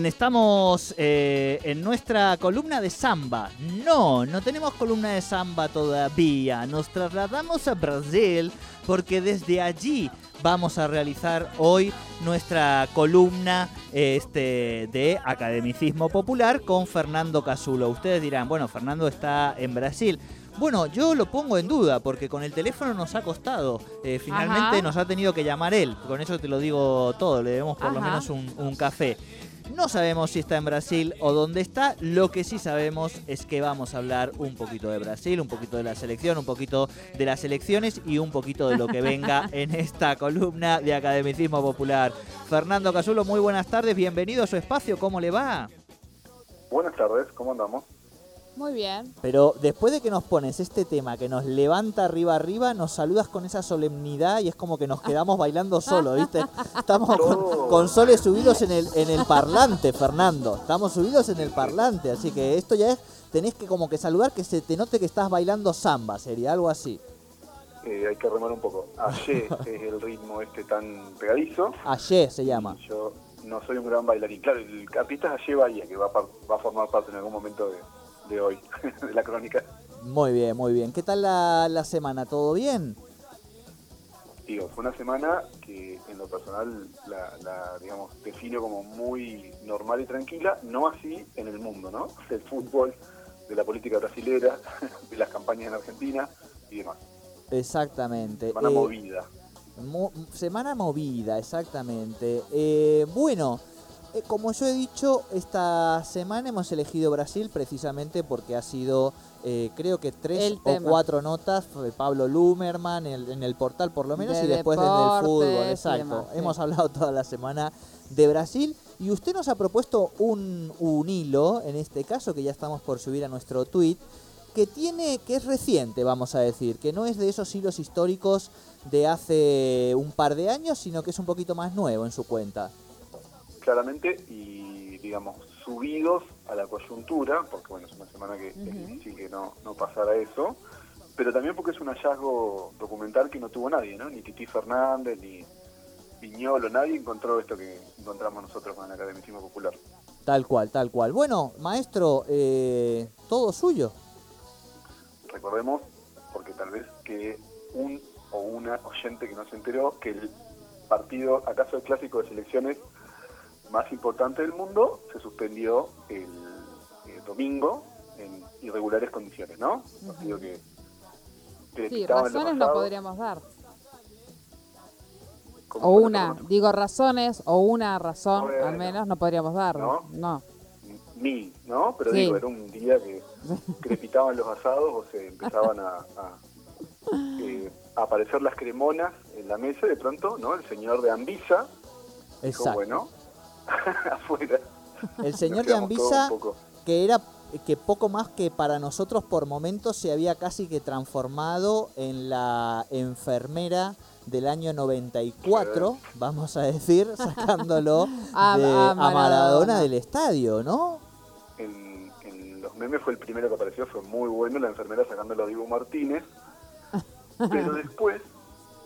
Bien, estamos eh, en nuestra columna de samba. No, no tenemos columna de samba todavía. Nos trasladamos a Brasil porque desde allí vamos a realizar hoy nuestra columna este, de academicismo popular con Fernando Casulo. Ustedes dirán, bueno, Fernando está en Brasil. Bueno, yo lo pongo en duda porque con el teléfono nos ha costado. Eh, finalmente Ajá. nos ha tenido que llamar él. Con eso te lo digo todo. Le debemos por lo menos un, un café. No sabemos si está en Brasil o dónde está. Lo que sí sabemos es que vamos a hablar un poquito de Brasil, un poquito de la selección, un poquito de las elecciones y un poquito de lo que venga en esta columna de academicismo popular. Fernando Casulo, muy buenas tardes. Bienvenido a su espacio. ¿Cómo le va? Buenas tardes, ¿cómo andamos? Muy bien. Pero después de que nos pones este tema que nos levanta arriba arriba, nos saludas con esa solemnidad y es como que nos quedamos bailando solo, ¿viste? Estamos con, con soles subidos en el, en el parlante, Fernando. Estamos subidos en el parlante, así que esto ya es, tenés que como que saludar que se te note que estás bailando samba, sería algo así. Eh, hay que remar un poco. Ayer es el ritmo este tan pegadizo. Ayer se llama. Yo no soy un gran bailarín. Claro, el es Ayer Bahía, que va a, par- va a formar parte en algún momento de, de hoy, de la crónica. Muy bien, muy bien. ¿Qué tal la, la semana? ¿Todo bien? Digo, fue una semana que en lo personal la, la, digamos, defino como muy normal y tranquila, no así en el mundo, ¿no? Del fútbol, de la política brasilera, de las campañas en Argentina y demás. Exactamente. Semana Eh, movida. Mo- semana movida, exactamente. Eh, bueno, como yo he dicho, esta semana hemos elegido Brasil precisamente porque ha sido, eh, creo que tres o cuatro notas de Pablo Lumerman en, el- en el portal por lo menos De y después desde el fútbol, exacto. demás, sí. Hemos hablado toda la semana de Brasil y usted nos ha propuesto un, un hilo, en este caso que ya estamos por subir a nuestro tweet, que tiene, que es reciente, vamos a decir, que no es de esos hilos históricos de hace un par de años, sino que es un poquito más nuevo en su cuenta. Claramente y digamos subidos a la coyuntura porque bueno es una semana que es difícil que no, no pasara eso pero también porque es un hallazgo documental que no tuvo nadie no ni Titi Fernández ni Viñolo nadie encontró esto que encontramos nosotros con el academicismo popular Tal cual, tal cual. Bueno, maestro, eh, todo suyo. recordemos porque tal vez que un o una oyente que no se enteró que el partido acaso el clásico de selecciones más importante del mundo se suspendió el, eh, domingo en irregulares condiciones, ¿no? Partido que, que Sí, razones no podríamos dar. O una, digo razones, o una razón al menos no podríamos dar. ¿No? No. mil, ¿no? Pero Sí. digo, era un día que crepitaban los asados o se empezaban a, a, eh, a aparecer las cremonas en la mesa y de pronto, ¿no? El señor de Ambisa dijo, Exacto. bueno, afuera. El señor de poco- que era que poco más que para nosotros por momentos se había casi que transformado en la enfermera del año 94, vamos a decir, sacándolo A- de- a Maradona. del estadio, ¿no? en, en los memes fue el primero que apareció, fue muy bueno, la enfermera sacándolo a Diego Martínez. Pero después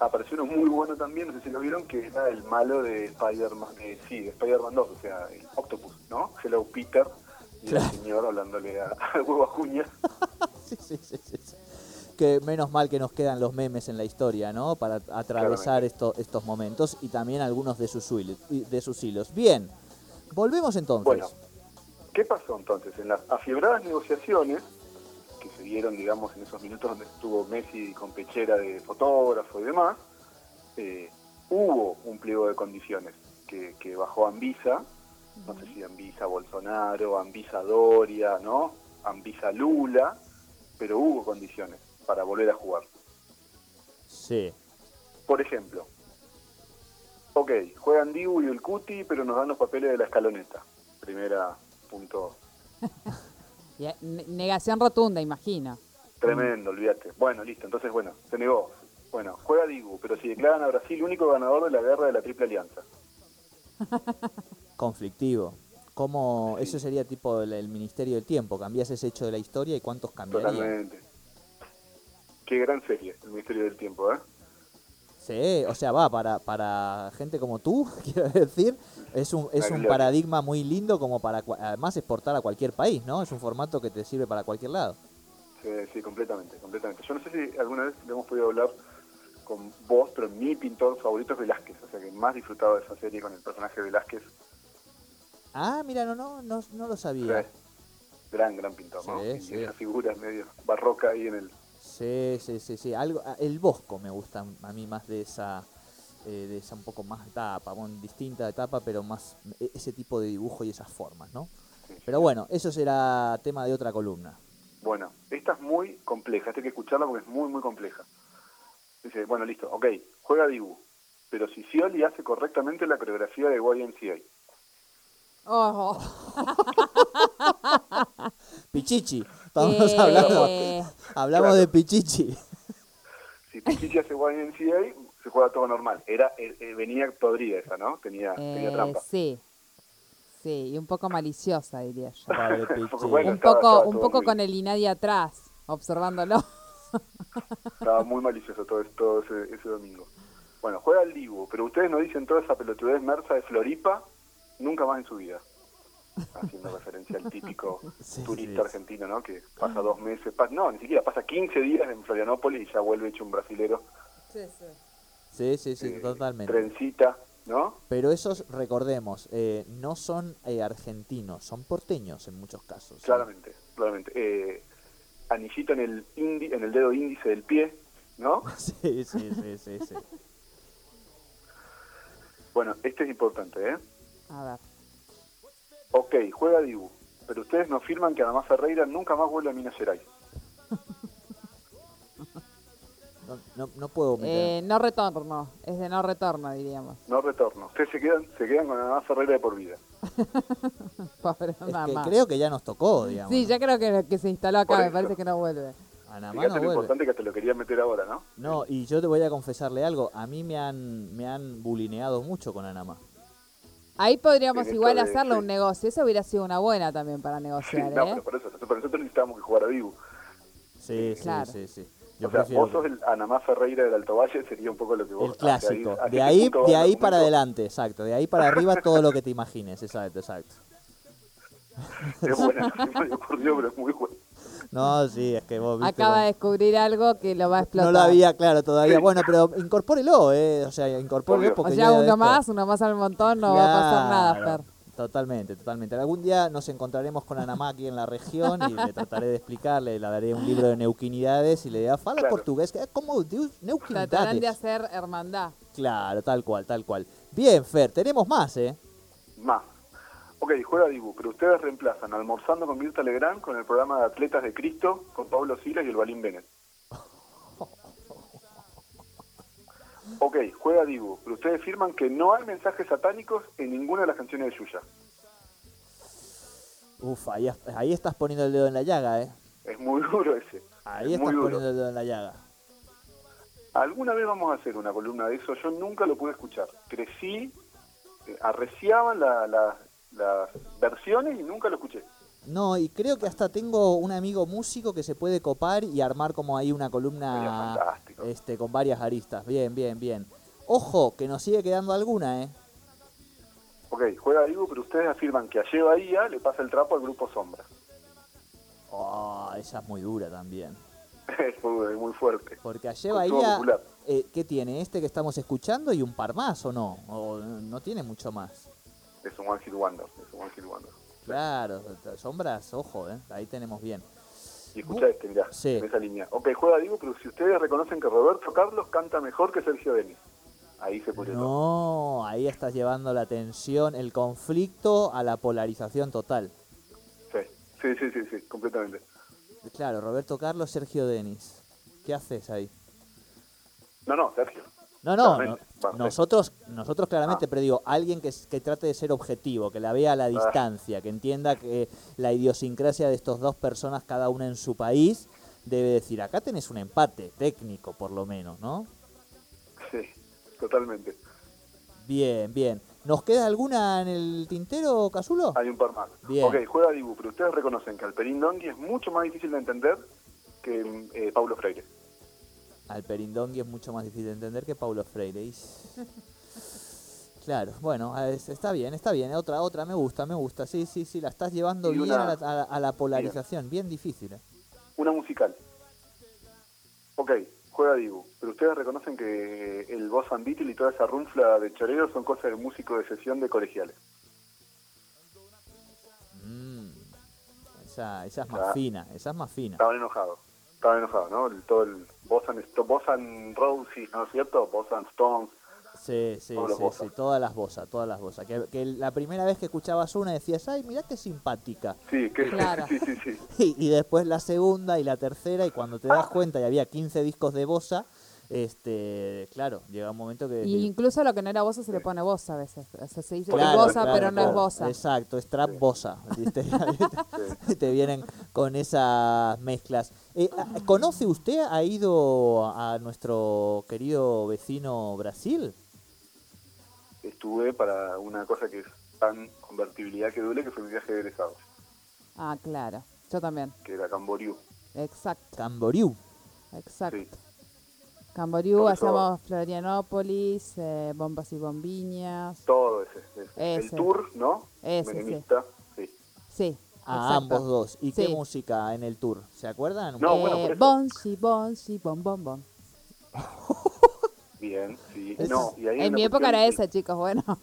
apareció uno muy bueno también, no sé si lo vieron, que era el malo de Spider-Man, eh, sí, de Spider-Man 2, o sea, el Octopus, ¿no? Hello Peter, y el señor hablándole a, al huevo Acuña. Sí, sí, sí, sí. Que menos mal que nos quedan los memes en la historia, ¿no? Para atravesar esto- estos momentos y también algunos de sus, de sus hilos. Bien, volvemos entonces. Bueno, ¿Qué pasó entonces? En las afiebradas negociaciones dieron, digamos, en esos minutos donde estuvo Messi con pechera de fotógrafo y demás, eh, hubo un pliego de condiciones que, que bajó Anvisa, no sé si Anvisa Bolsonaro, Anvisa Doria, ¿no? Anvisa Lula, pero hubo condiciones para volver a jugar. Sí. Por ejemplo, ok, juegan Dibu y el Cuti, pero nos dan los papeles de la escaloneta. Primera punto Y, eh, ne- negación rotunda, imagino. tremendo, olvídate. Bueno, listo, entonces bueno, se negó. Bueno, juega Dibu, pero si declaran a Brasil único ganador de la guerra de la Triple Alianza. Conflictivo. ¿Cómo eso sería tipo el, el Ministerio del Tiempo? ¿Cambias ese hecho de la historia y cuántos cambiarían? Totalmente. Qué gran serie, el Ministerio del Tiempo, ¿eh? Sí, o sea, va, para, para gente como tú, quiero decir, es un, es un paradigma muy lindo como para, además, exportar a cualquier país, ¿no? Es un formato que te sirve para cualquier lado. Sí, sí, completamente, completamente. Yo no sé si alguna vez hemos podido hablar con vos, pero mi pintor favorito es Velázquez, o sea que más disfrutado de esa serie con el personaje Velázquez. Ah, mira, no, no, no, no lo sabía. Sí. Gran, gran pintor, ¿no? Sí, esa figura medio barroca ahí en el... Sí, sí, sí, sí. Algo, ah, el Bosco me gusta a mí más de esa, eh, de esa un poco más etapa, bueno, distinta etapa, pero más e- ese tipo de dibujo y esas formas, ¿no? Pero bueno, eso será tema de otra columna. Bueno, esta es muy compleja, esta hay que escucharla porque es muy, muy compleja. Dice, bueno, listo, ok, juega Dibu, pero si Scioli hace correctamente la coreografía de YMCA. Oh, Pichichi, estamos Eh. hablando, hablamos Claro. de Pichichi. Si Pichichi hace YMCA, se juega todo normal. Era eh, eh, Venía podrida esa, ¿no? Tenía, tenía eh, trampa. sí. Sí, y un poco maliciosa, diría yo. Bueno, un estaba- poco, estaba un poco muy- con el Inadi atrás, observándolo. Estaba muy malicioso todo, todo ese, ese domingo. Bueno, juega el Dibu, pero ustedes no dicen toda esa pelotudez mersa de Floripa nunca más en su vida. Haciendo referencia al típico Sí, turista sí. argentino, ¿no? Que pasa dos meses, pa- no, ni siquiera, pasa 15 días en Florianópolis y ya vuelve hecho un brasilero. Sí, sí, sí, eh, totalmente. Trencita, ¿no? Pero esos, recordemos, eh, no son eh, argentinos, son porteños en muchos casos. ¿sí? Claramente, claramente. Eh, anillito en el, indi- en el dedo índice del pie, ¿no? Sí, sí, sí, sí, sí. Bueno, este es importante, ¿eh? A ver. Ok, juega Dibu, pero ustedes nos firman que Además Ferreira nunca más vuelve a Minas Gerais. No, no, no puedo meter. Eh, no retorno, es de no retorno, diríamos. No retorno. Ustedes se quedan, se quedan con Además Ferreira de por vida. Pobre es nada que creo que ya nos tocó, digamos. Sí, ya creo que, que se instaló acá, me parece que no vuelve. Anamá Fíjate no lo vuelve. importante que te lo quería meter ahora, ¿no? No, y yo te voy a confesarle algo. A mí me han, me han bulineado mucho con Anamá. Ahí podríamos igual de- hacerle sí. un negocio. Eso hubiera sido una buena también para Sí, negociar, no, ¿eh? pero por eso, pero nosotros necesitábamos que jugar a Dibu. Sí, sí, Claro. sí, sí. Yo o sea, prefiero vos sos el Anamás Ferreira del Alto Valle, sería un poco lo que vos el clásico. hacia De ahí, de ahí para adelante, exacto. De ahí para arriba todo lo que te imagines, exacto, exacto. Es buena, no me ocurrió, pero es muy buena. No, sí, es que vos viste Acaba de descubrir algo que lo va a explotar. No lo había, claro, todavía. Sí. Bueno, pero incorpórelo, ¿eh? O sea, incorpórelo porque O sea, uno esto- más, uno más al montón, no va a pasar nada, Fer. Totalmente, totalmente. Algún día nos encontraremos con Anamá aquí en la región y le trataré de explicarle, le daré un libro de neuquinidades y le diré, fala Claro. portugués, que como Dios, Tratarán de neuquinidades. hacer hermandad. Claro, tal cual, tal cual. Bien, Fer, tenemos más, ¿eh? Más. Ok, juega Dibu, pero ustedes reemplazan Almorzando con Mirta Legrand con el programa de Atletas de Cristo con Pablo Silas y el Balín Bennett. Ok, juega Dibu, pero ustedes firman que no hay mensajes satánicos en ninguna de las canciones de Yuya. Uf, ahí, ahí estás poniendo el dedo en la llaga, ¿eh? Es muy duro ese. Ahí es estás poniendo el dedo en la llaga. Alguna vez vamos a hacer una columna de eso, yo nunca lo pude escuchar. Crecí, eh, arreciaban la- la- las versiones y nunca lo escuché. No, y creo que hasta tengo un amigo músico que se puede copar y armar como ahí una columna este, con varias aristas. Bien, bien, bien. Ojo, que nos sigue quedando alguna, ¿eh? Ok, juega Dibu, pero ustedes afirman que a Ye Bahía le pasa el trapo al grupo Sombra. Oh, esa es muy dura también. es muy, muy fuerte. Porque Cultura Bahía, eh, ¿qué tiene? ¿Este que estamos escuchando y un par más o no? ¿O no tiene mucho más? One Hit Wonder. Es un One Hit Wonder. claro. Sombras, ojo, ¿eh? ahí tenemos bien. Y escucha este, mirá, Sí. en esa línea. Ok, juega Dibu, pero si ustedes reconocen que Roberto Carlos canta mejor que Sergio Denis. Ahí se todo. No, ahí estás llevando la tensión, el conflicto a la polarización total. Sí, sí, sí, sí, sí, completamente. Claro, Roberto Carlos, Sergio Denis. ¿Qué haces ahí? No, no, Sergio. No, no, no- nosotros, nosotros claramente, Ah. pero digo, alguien que, trate de ser objetivo, que la vea a la distancia, que entienda que la idiosincrasia de estos dos personas, cada una en su país, debe decir, acá tenés un empate técnico, por lo menos, ¿no? Sí, totalmente. Bien, bien. ¿Nos queda alguna en el tintero, Casulo? Hay un par más. Bien. Ok, juega Dibu, pero ustedes reconocen que Alperín Dongui es mucho más difícil de entender que eh, Paulo Freire. Al Perindongui es mucho más difícil de entender que Paulo Freire. Y- Claro, bueno, es- está bien, está bien. Otra, otra, me gusta, me gusta. Sí, sí, sí, la estás llevando bien a, la, a la- a la polarización. Bien difícil. ¿eh? Una musical. Ok, juega Dibu, pero ustedes reconocen que el Boss and Beatle y toda esa runfla de choreo son cosas de músico de sesión de colegiales. Mm, esa, esa es más Ah. fina, esa es más fina. Estaban enojados, estaban enojados, ¿no? El- todo el Boss and Roses, ¿no es cierto? Boss and Stones. Sí, sí, sí, todas las bozas, todas las bozas. Que, que la primera vez que escuchabas una decías, ay, mirá qué simpática. Sí, que Claro. sí, sí, sí. Y, y después la segunda y la tercera, y cuando te das cuenta y había 15 discos de bosa, este, claro, llega un momento que... Y incluso lo que no era bosa se le pone bosa a veces. O sea, se dice Claro, es bosa, claro, pero no es bosa. Exacto, es trap bosa. ¿viste? Te vienen con esas mezclas. Eh, ¿a- ¿Conoce usted, ha ido a nuestro querido vecino Brasil? Estuve para una cosa que es tan convertibilidad que duele, que fue mi viaje de egresados, Ah, claro. Yo también. que era Camboriú. Exacto, Camboriú. exacto. Sí. Camboriú, hacemos Florianópolis, eh, Bombas y Bombiñas. Todo ese. ese. Ese. El tour, ¿no? Ese, sí. Menemista, sí. Sí. A exacto. ambos dos. ¿Y qué música en el tour? ¿Se acuerdan? No, bueno, por Eh, eso. bonsi, bonsi, bom, bom, bom. Bien, sí. No, y ahí hay En mi época era esa, chicos, bueno.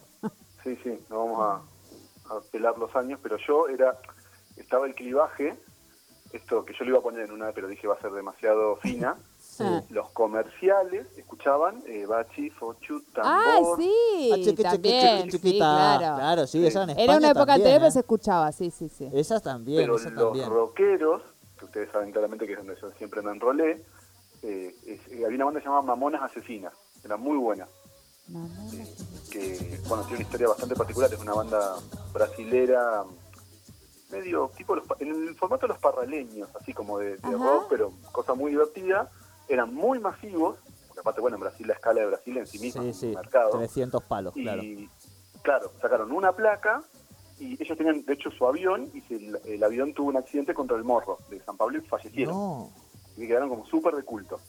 Sí, sí, no vamos a, a pelar los años, pero yo era, estaba el clivaje, esto que yo le iba a poner en una, pero dije va a ser demasiado fina. Sí. Los comerciales escuchaban eh, Bachi, Fochu, ¡Ay, Tambor. sí! Ah, sí, claro. Claro, sí, Sí. esa en España Era una época también, anterior, pero ¿eh? se escuchaba, sí, sí, sí. Esas también, pero esas los también. rockeros, que ustedes saben claramente que es donde yo siempre me enrolé, eh, es- eh, había una banda llamada Mamonas Asesinas, era muy buena. Que bueno tiene una historia bastante particular es una banda brasilera medio tipo los pa- en el formato de los parraleños así como de, rock pero cosa muy divertida eran muy masivos porque aparte bueno en Brasil la escala de Brasil en sí misma Sí, es sí, un mercado 300 palos, y claro. claro sacaron una placa y ellos tenían de hecho su avión y el, el avión tuvo un accidente contra el morro de San Pablo y fallecieron No, y quedaron como súper de culto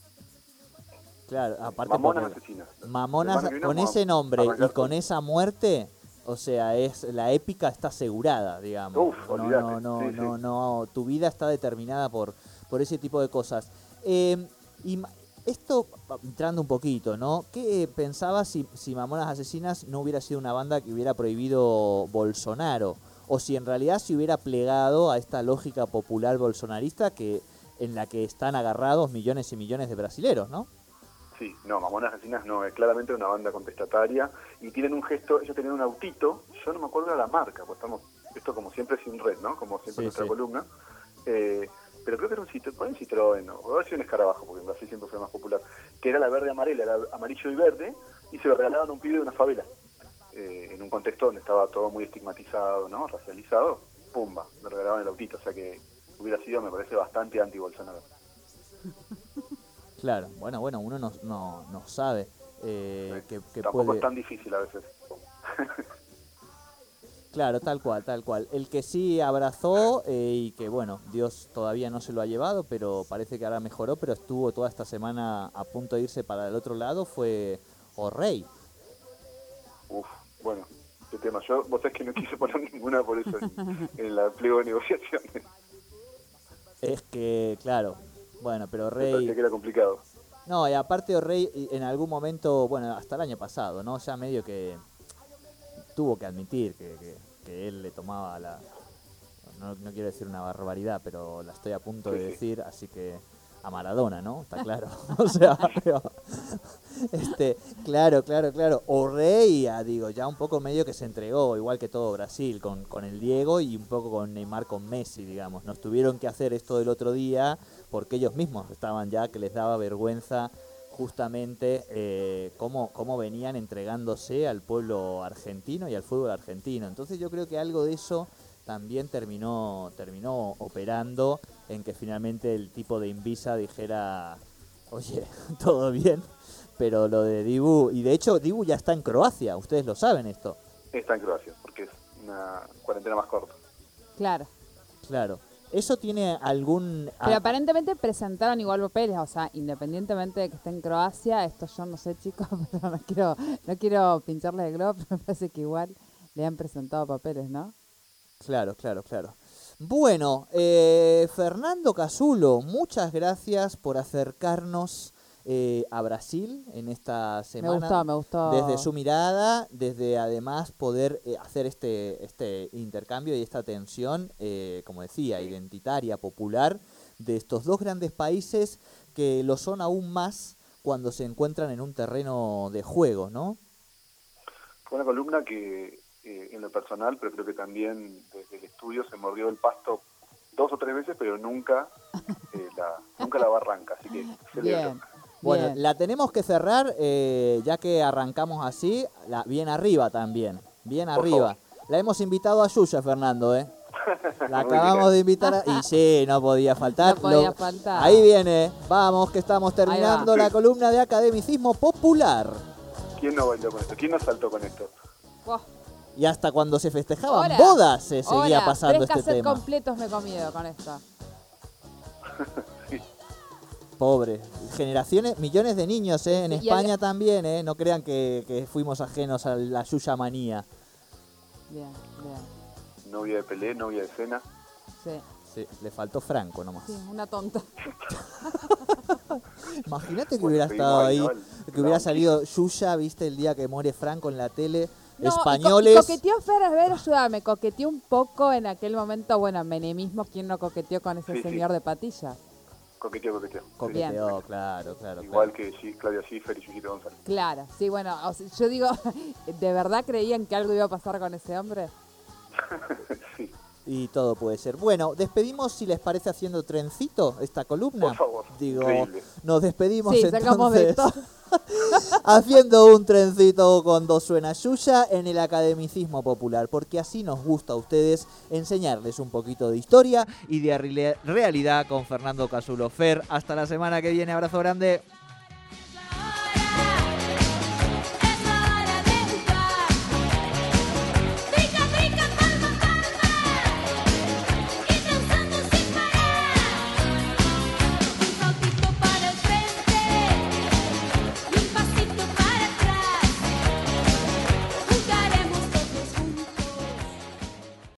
claro, aparte Mamonas Asesinas Mamonas con ese nombre y con esa muerte, o sea, es la épica está asegurada, digamos. Uf, no, no, no, sí, sí. no, no, tu vida está determinada por, por ese tipo de cosas. Eh, y esto, entrando un poquito, ¿no? ¿Qué pensabas si, si Mamonas Asesinas no hubiera sido una banda que hubiera prohibido Bolsonaro? O si en realidad se hubiera plegado a esta lógica popular bolsonarista que en la que están agarrados millones y millones de brasileros, ¿no? Sí, no, Mamonas Asesinas no, es claramente una banda contestataria y tienen un gesto, ellos tenían un autito, yo no me acuerdo de la marca, pues estamos, esto como siempre sin red, ¿no? Como siempre Sí, nuestra sí. columna, eh, pero creo que era un Citroën, un Citroën, o o un escarabajo, porque en Brasil siempre fue más popular, que era la verde amarela, era amarillo y verde, y se lo regalaban a un pibe de una favela, eh, en un contexto donde estaba todo muy estigmatizado, ¿no? Racializado, pumba, le regalaban el autito, o sea que hubiera sido, me parece, bastante anti-Bolsonaro. Claro, bueno, bueno, uno no, no, no sabe eh, que, que Tampoco puede... es tan difícil a veces. Claro, tal cual, tal cual. El que sí abrazó eh, y que, bueno, Dios todavía no se lo ha llevado, pero parece que ahora mejoró, pero estuvo toda esta semana a punto de irse para el otro lado, fue O'Rey. Uf, bueno, qué tema. Yo, vos sabés que no quise poner ninguna por eso en, en la pliego de negociaciones. Es que, claro, bueno, pero O'Rey... que era complicado. No, y aparte O'Rey y en algún momento, bueno, hasta el año pasado, ¿no? Ya medio que tuvo que admitir que, que- que él le tomaba la, no, no quiero decir una barbaridad, pero la estoy a punto de decir, así que a Maradona, ¿no? Está claro. o sea, pero, este, claro, claro, claro. Orreia, digo, ya un poco medio que se entregó, igual que todo Brasil, con, con el Diego y un poco con Neymar con Messi, digamos. Nos tuvieron que hacer esto del otro día porque ellos mismos estaban ya que les daba vergüenza justamente eh, cómo, cómo venían entregándose al pueblo argentino y al fútbol argentino. Entonces yo creo que algo de eso también terminó, terminó operando en que finalmente el tipo de Invisa dijera, oye, todo bien, pero lo de Dibu, y de hecho Dibu ya está en Croacia, ustedes lo saben esto, Está en Croacia, porque es una cuarentena más corta. Claro. claro. ¿Eso tiene algún... Pero aparentemente presentaron igual papeles, o sea, independientemente de que esté en Croacia, esto yo no sé, chicos, pero no quiero, no quiero pincharle el globo, pero me parece que igual le han presentado papeles, ¿no? Claro, claro, claro. Bueno, eh, Fernando Casulo, muchas gracias por acercarnos eh, a Brasil en esta Me semana. gustó, me gustó. Desde su mirada, desde además poder eh, hacer este, este intercambio y esta tensión, eh, como decía, identitaria, popular, de estos dos grandes países que lo son aún más cuando se encuentran en un terreno de juego, ¿no? Fue una columna que eh, en lo personal, pero creo que también desde el estudio se mordió el pasto dos o tres veces, pero nunca eh, la, nunca la barranca, así que celebro. Bien. Bueno, bien. la tenemos que cerrar, eh, ya que arrancamos así, la, bien arriba también, bien Por arriba. La hemos invitado a Yuya, Fernando, ¿eh? La acabamos de invitar a... Y sí, no podía faltar. No podía faltar. Ahí viene, vamos, que estamos terminando la columna de academicismo popular. ¿Quién no bailó con esto? ¿Quién no saltó con esto? Y hasta cuando se festejaban bodas se seguía pasando tres este tema. completos me he comido con esto. Pobre. Generaciones, millones de niños, ¿eh? En Y España también, ¿eh? No crean que, que fuimos ajenos a la Yuya manía. Bien, bien. Novia de Pelé, novia de Cena. Sí, Sí, le faltó Franco nomás. sí, una tonta. Imagínate que Bueno, hubiera estado ahí, ahí, ¿no? El- que hubiera salido Yuya, viste, el día que muere Franco en la tele. No, co- Españoles. y coqueteó Fer, a ver, ayúdame, coqueteó un poco en aquel momento, bueno, menemismo, ¿quién no coqueteó con ese Sí, sí. señor de patillas? Coqueteo, coqueteo. Sí. Coqueteó, claro, claro. Igual claro. que Claudia Schiffer y Yuyito González. Claro, sí, bueno, o sea, yo digo, ¿de verdad creían que algo iba a pasar con ese hombre? sí, Y todo puede ser. Bueno, despedimos, si les parece, haciendo trencito esta columna. Por favor, Digo, increíble. nos despedimos Sí, entonces. haciendo un trencito cuando suena Yuya en el academicismo popular, porque así nos gusta a ustedes enseñarles un poquito de historia y de realidad con Fernando Casulo Fer. Hasta la semana que viene, abrazo grande.